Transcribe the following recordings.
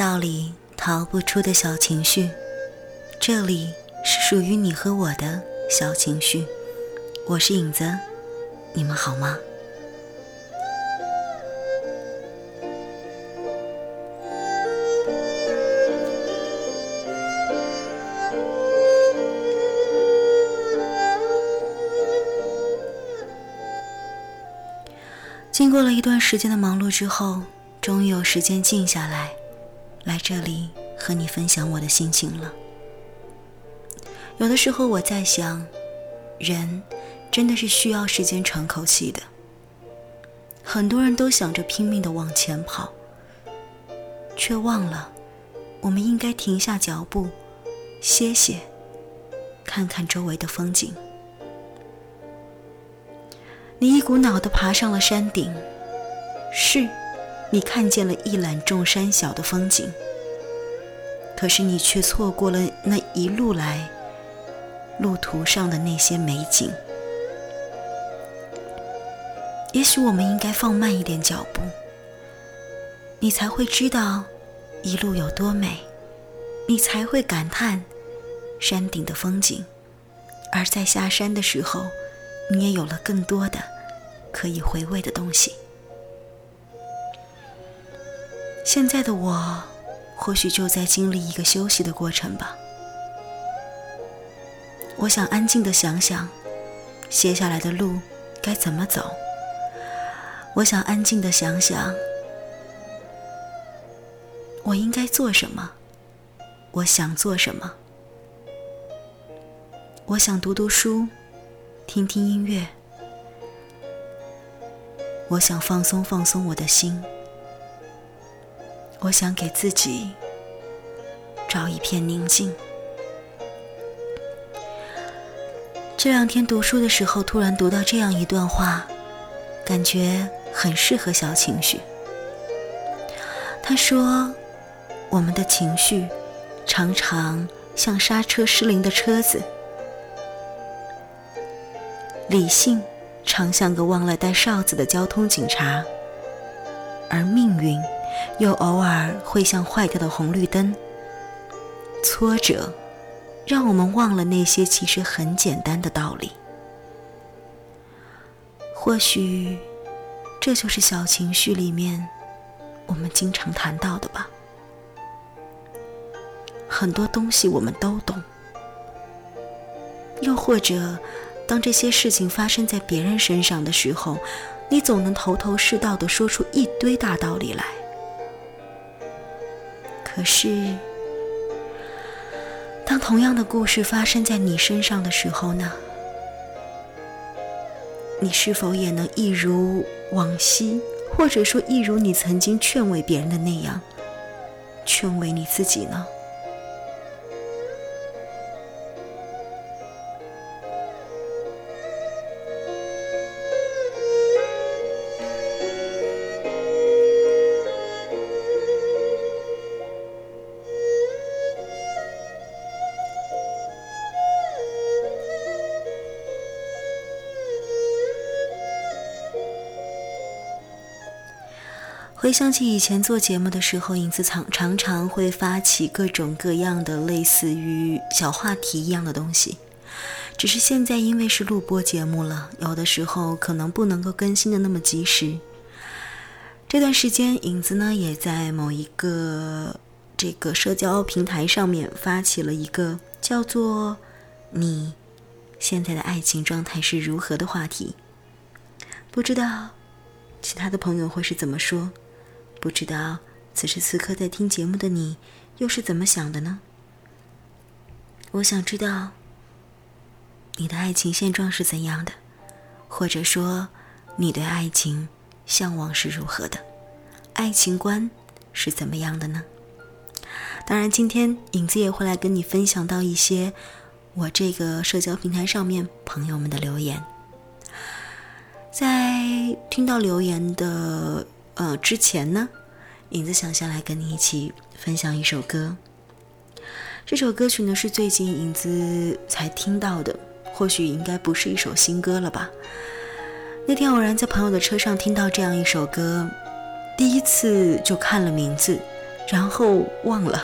道里逃不出的小情绪，这里是属于你和我的小情绪。我是影子，你们好吗？经过了一段时间的忙碌之后，终于有时间静下来。来这里和你分享我的心情了。有的时候我在想，人真的是需要时间喘口气的。很多人都想着拼命的往前跑，却忘了我们应该停下脚步，歇歇，看看周围的风景。你一股脑的爬上了山顶，是。你看见了一览众山小的风景，可是你却错过了那一路来路途上的那些美景。也许我们应该放慢一点脚步，你才会知道一路有多美，你才会感叹山顶的风景，而在下山的时候，你也有了更多的可以回味的东西。现在的我，或许就在经历一个休息的过程吧。我想安静的想想，接下来的路该怎么走。我想安静的想想，我应该做什么，我想做什么。我想读读书，听听音乐。我想放松放松我的心。我想给自己找一片宁静。这两天读书的时候，突然读到这样一段话，感觉很适合小情绪。他说：“我们的情绪常常像刹车失灵的车子，理性常像个忘了带哨子的交通警察，而命运。”又偶尔会像坏掉的红绿灯。挫折，让我们忘了那些其实很简单的道理。或许，这就是小情绪里面我们经常谈到的吧。很多东西我们都懂。又或者，当这些事情发生在别人身上的时候，你总能头头是道的说出一堆大道理来。可是，当同样的故事发生在你身上的时候呢？你是否也能一如往昔，或者说一如你曾经劝慰别人的那样，劝慰你自己呢？回想起以前做节目的时候，影子常常常会发起各种各样的类似于小话题一样的东西。只是现在因为是录播节目了，有的时候可能不能够更新的那么及时。这段时间，影子呢也在某一个这个社交平台上面发起了一个叫做“你现在的爱情状态是如何”的话题。不知道其他的朋友会是怎么说？不知道此时此刻在听节目的你又是怎么想的呢？我想知道你的爱情现状是怎样的，或者说你对爱情向往是如何的，爱情观是怎么样的呢？当然，今天影子也会来跟你分享到一些我这个社交平台上面朋友们的留言。在听到留言的。呃，之前呢，影子想下来跟你一起分享一首歌。这首歌曲呢是最近影子才听到的，或许应该不是一首新歌了吧。那天偶然在朋友的车上听到这样一首歌，第一次就看了名字，然后忘了。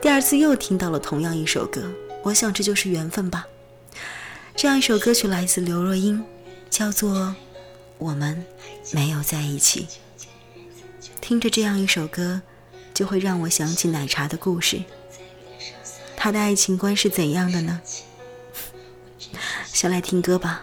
第二次又听到了同样一首歌，我想这就是缘分吧。这样一首歌曲来自刘若英，叫做《我们没有在一起》。听着这样一首歌，就会让我想起奶茶的故事。他的爱情观是怎样的呢？先来听歌吧。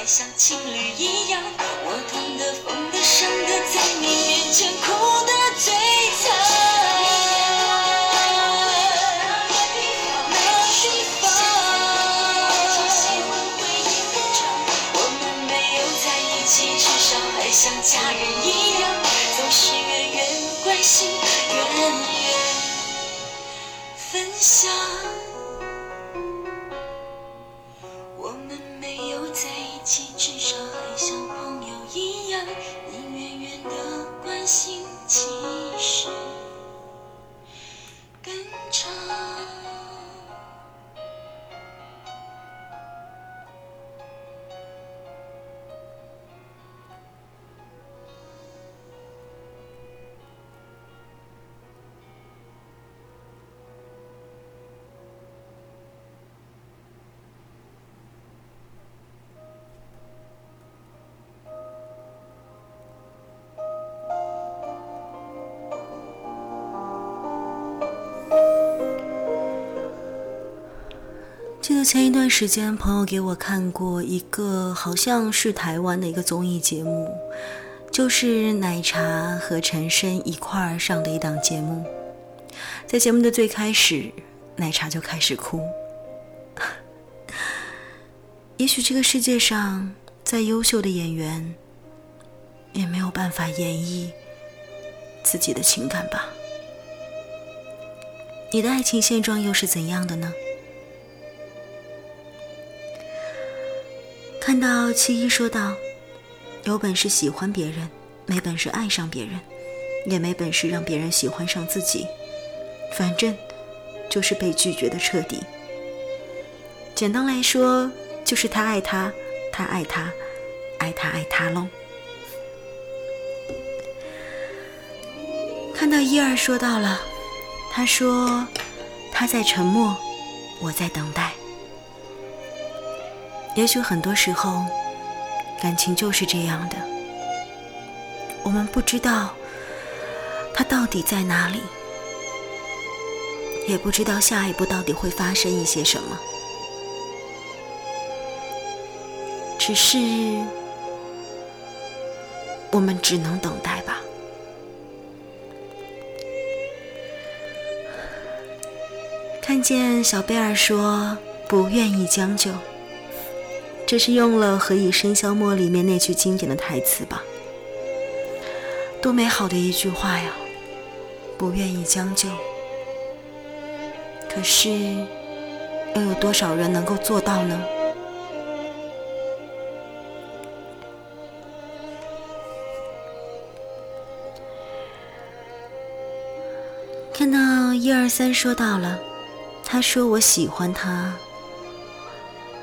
还像情侣一样，我痛的、疯的、伤的，在你面前哭得最惨。那地方，我们没有在一起，至少还像家人一样，总是远远关心，远远分享。记得前一段时间，朋友给我看过一个好像是台湾的一个综艺节目，就是奶茶和陈深一块儿上的一档节目。在节目的最开始，奶茶就开始哭。也许这个世界上再优秀的演员，也没有办法演绎自己的情感吧。你的爱情现状又是怎样的呢？看到七一说道：“有本事喜欢别人，没本事爱上别人，也没本事让别人喜欢上自己，反正就是被拒绝的彻底。简单来说，就是他爱他，他爱他，爱他爱他喽。”看到一二说到了。他说：“他在沉默，我在等待。也许很多时候，感情就是这样的。我们不知道他到底在哪里，也不知道下一步到底会发生一些什么。只是，我们只能等待吧。”看见小贝尔说不愿意将就，这是用了《何以笙箫默》里面那句经典的台词吧？多美好的一句话呀！不愿意将就，可是又有多少人能够做到呢？看到一二三说到了。他说我喜欢他，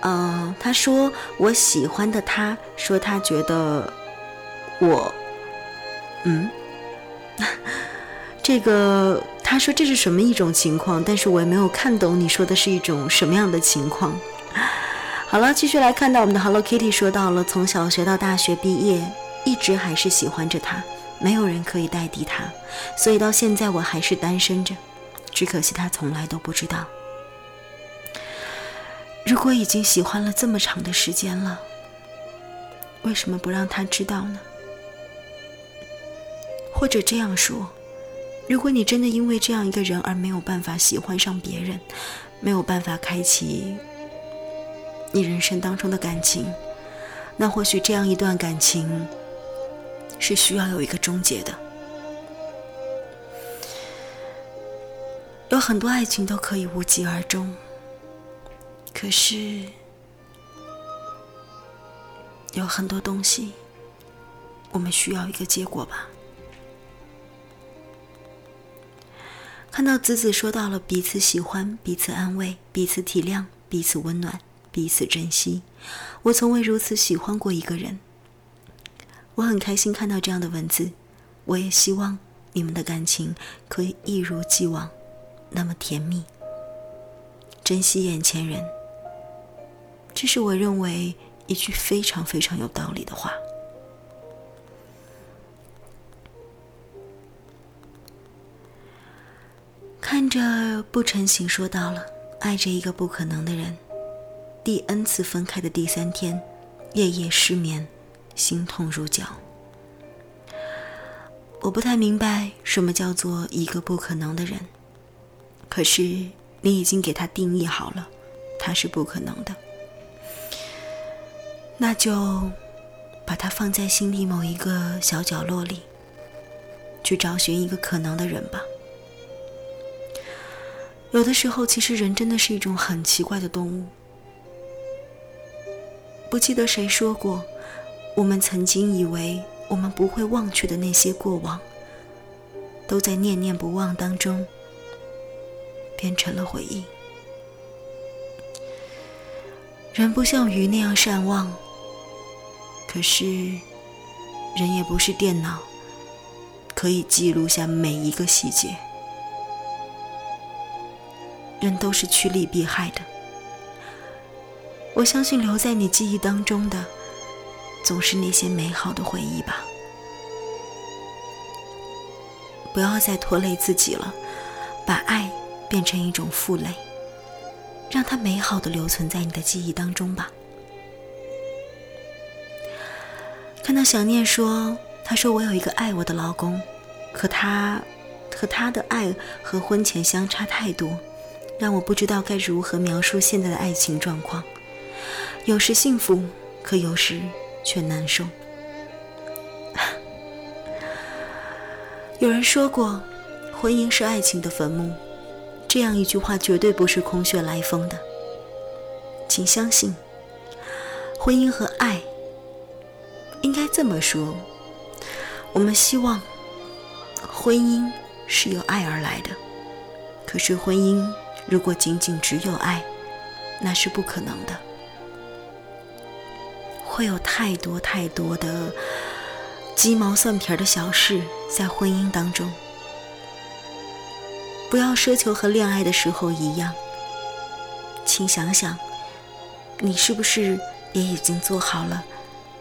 嗯，他说我喜欢的，他说他觉得我，嗯，这个他说这是什么一种情况？但是我也没有看懂你说的是一种什么样的情况。好了，继续来看到我们的 Hello Kitty 说到了，从小学到大学毕业，一直还是喜欢着他，没有人可以代替他，所以到现在我还是单身着，只可惜他从来都不知道。如果已经喜欢了这么长的时间了，为什么不让他知道呢？或者这样说，如果你真的因为这样一个人而没有办法喜欢上别人，没有办法开启你人生当中的感情，那或许这样一段感情是需要有一个终结的。有很多爱情都可以无疾而终。可是，有很多东西，我们需要一个结果吧。看到子子说到了彼此喜欢、彼此安慰、彼此体谅、彼此温暖、彼此珍惜，我从未如此喜欢过一个人。我很开心看到这样的文字，我也希望你们的感情可以一如既往，那么甜蜜。珍惜眼前人。这是我认为一句非常非常有道理的话。看着不成形说到了，爱着一个不可能的人，第 N 次分开的第三天，夜夜失眠，心痛如绞。我不太明白什么叫做一个不可能的人，可是你已经给他定义好了，他是不可能的。那就把它放在心里某一个小角落里，去找寻一个可能的人吧。有的时候，其实人真的是一种很奇怪的动物。不记得谁说过，我们曾经以为我们不会忘却的那些过往，都在念念不忘当中变成了回忆。人不像鱼那样善忘。可是，人也不是电脑，可以记录下每一个细节。人都是趋利避害的。我相信留在你记忆当中的，总是那些美好的回忆吧。不要再拖累自己了，把爱变成一种负累，让它美好的留存在你的记忆当中吧。看到想念说：“他说我有一个爱我的老公，可他和他的爱和婚前相差太多，让我不知道该如何描述现在的爱情状况。有时幸福，可有时却难受。有人说过，婚姻是爱情的坟墓，这样一句话绝对不是空穴来风的。请相信，婚姻和爱应该这么说：我们希望婚姻是由爱而来的。可是婚姻如果仅仅只有爱，那是不可能的。会有太多太多的鸡毛蒜皮的小事在婚姻当中。不要奢求和恋爱的时候一样。请想想，你是不是也已经做好了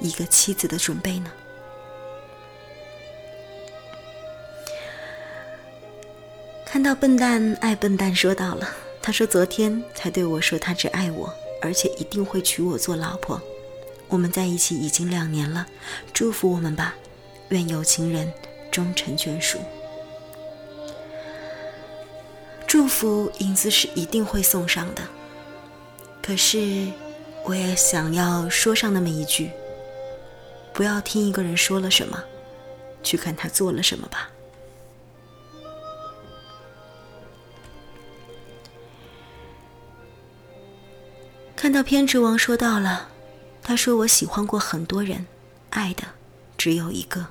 一个妻子的准备呢？看到笨蛋爱笨蛋说到了，他说昨天才对我说他只爱我，而且一定会娶我做老婆。我们在一起已经两年了，祝福我们吧，愿有情人终成眷属。祝福影子是一定会送上的，可是我也想要说上那么一句：不要听一个人说了什么，去看他做了什么吧。看到偏执王说到了，他说我喜欢过很多人，爱的只有一个。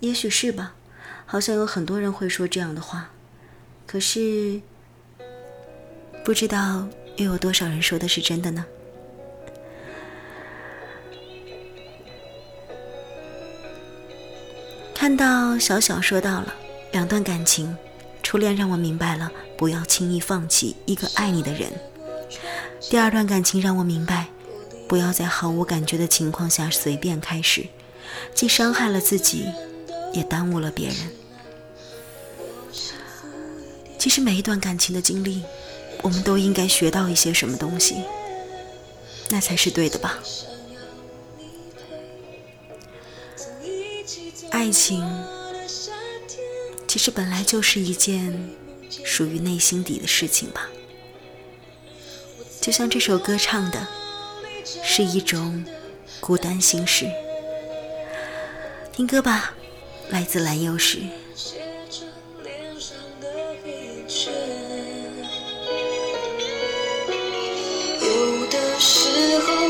也许是吧，好像有很多人会说这样的话，可是不知道又有多少人说的是真的呢？看到小小说到了两段感情，初恋让我明白了，不要轻易放弃一个爱你的人。第二段感情让我明白，不要在毫无感觉的情况下随便开始，既伤害了自己，也耽误了别人。其实每一段感情的经历，我们都应该学到一些什么东西，那才是对的吧？爱情其实本来就是一件属于内心底的事情吧。就像这首歌唱的，是一种孤单心事。听歌吧，来自蓝又时。候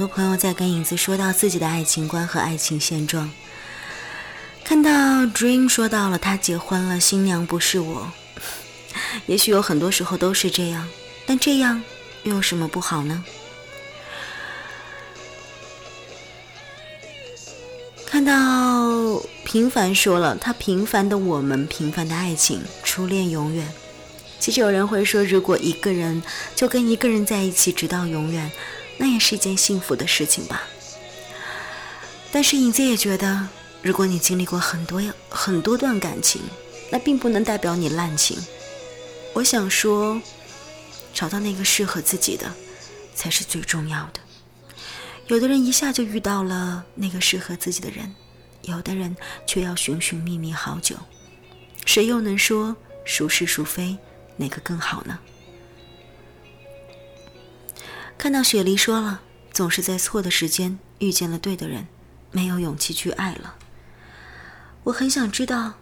多朋友在跟影子说到自己的爱情观和爱情现状。看到 Dream 说到了他结婚了，新娘不是我。也许有很多时候都是这样，但这样又有什么不好呢？看到平凡说了，他平凡的我们，平凡的爱情，初恋永远。其实有人会说，如果一个人就跟一个人在一起直到永远，那也是一件幸福的事情吧。但是影子也觉得，如果你经历过很多很多段感情，那并不能代表你滥情。我想说，找到那个适合自己的，才是最重要的。有的人一下就遇到了那个适合自己的人，有的人却要寻寻觅觅好久。谁又能说孰是孰非，哪个更好呢？看到雪梨说了，总是在错的时间遇见了对的人，没有勇气去爱了。我很想知道，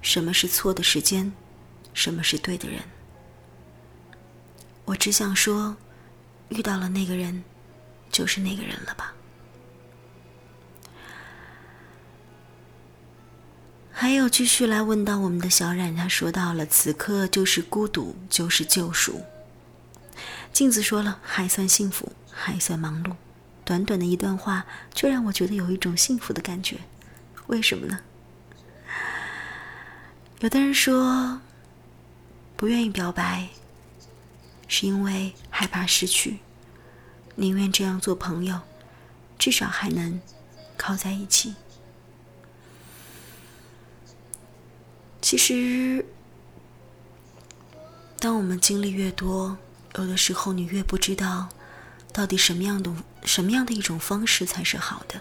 什么是错的时间，什么是对的人。我只想说，遇到了那个人。就是那个人了吧？还有继续来问到我们的小冉，他说到了此刻就是孤独，就是救赎。镜子说了，还算幸福，还算忙碌。短短的一段话，却让我觉得有一种幸福的感觉。为什么呢？有的人说，不愿意表白，是因为害怕失去。宁愿这样做朋友，至少还能靠在一起。其实，当我们经历越多，有的时候你越不知道，到底什么样的什么样的一种方式才是好的。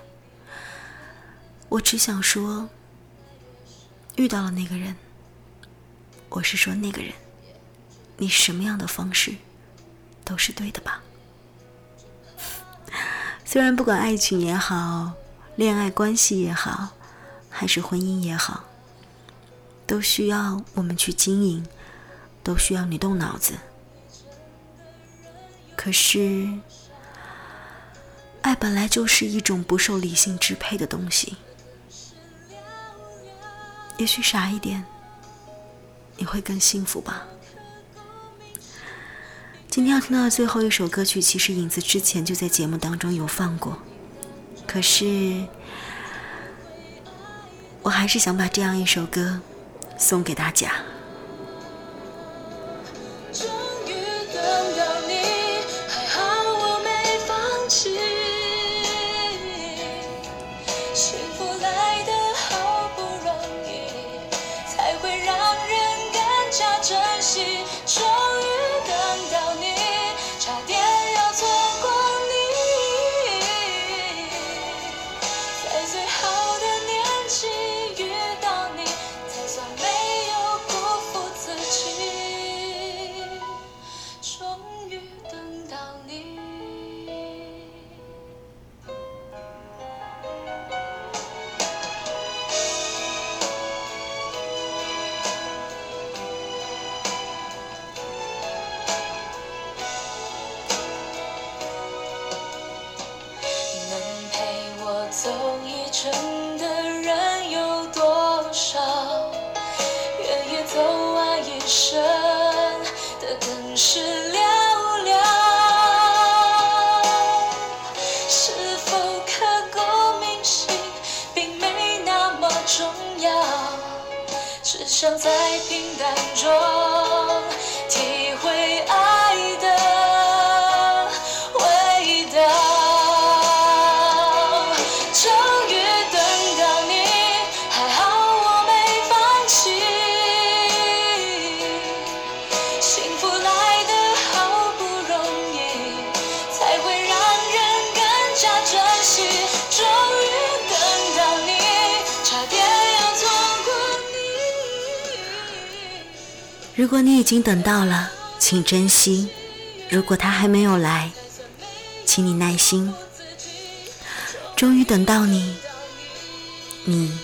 我只想说，遇到了那个人，我是说那个人，你什么样的方式都是对的吧。虽然不管爱情也好，恋爱关系也好，还是婚姻也好，都需要我们去经营，都需要你动脑子。可是，爱本来就是一种不受理性支配的东西。也许傻一点，你会更幸福吧。今天要听到的最后一首歌曲，其实影子之前就在节目当中有放过，可是我还是想把这样一首歌送给大家。如果你已经等到了，请珍惜；如果他还没有来，请你耐心。终于等到你，你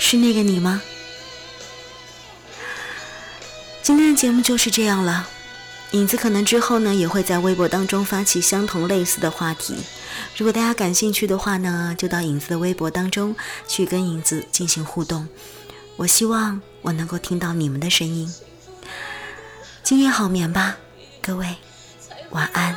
是那个你吗？今天的节目就是这样了。影子可能之后呢，也会在微博当中发起相同类似的话题。如果大家感兴趣的话呢，就到影子的微博当中去跟影子进行互动。我希望我能够听到你们的声音。今夜好眠吧，各位，晚安。